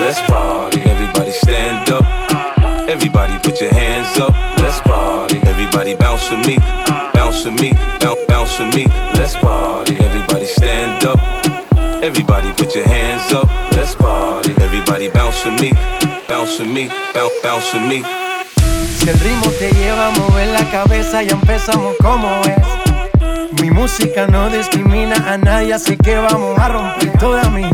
let's party. Everybody stand up. Everybody put your hands up, let's party. Everybody bounce with me, bounce with me, bounce, bounce with me, let's party. Everybody stand up. Everybody put your hands up, let's party. Everybody bounce with me, bounce with me, bounce, bounce with me. Si el ritmo te lleva a mover la cabeza, ya empezamos como es. Mi música no discrimina a nadie, así que vamos a romper. Toda mi.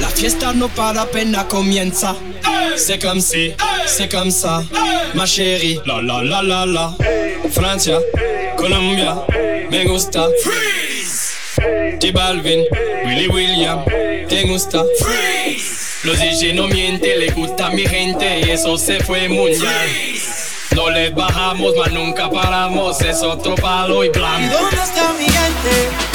La fiesta no para, pena comienza. C'est comme si, c'est comme ça, ma chérie. La la la la la. Francia, Colombia, me gusta. Freeze. J Balvin, Willy William, te gusta. Freeze. Los DJ no mienten, le gusta mi gente y eso se fue mundial. No les bajamos, mas nunca paramos, es otro palo y blanco. ¿Y dónde está mi gente?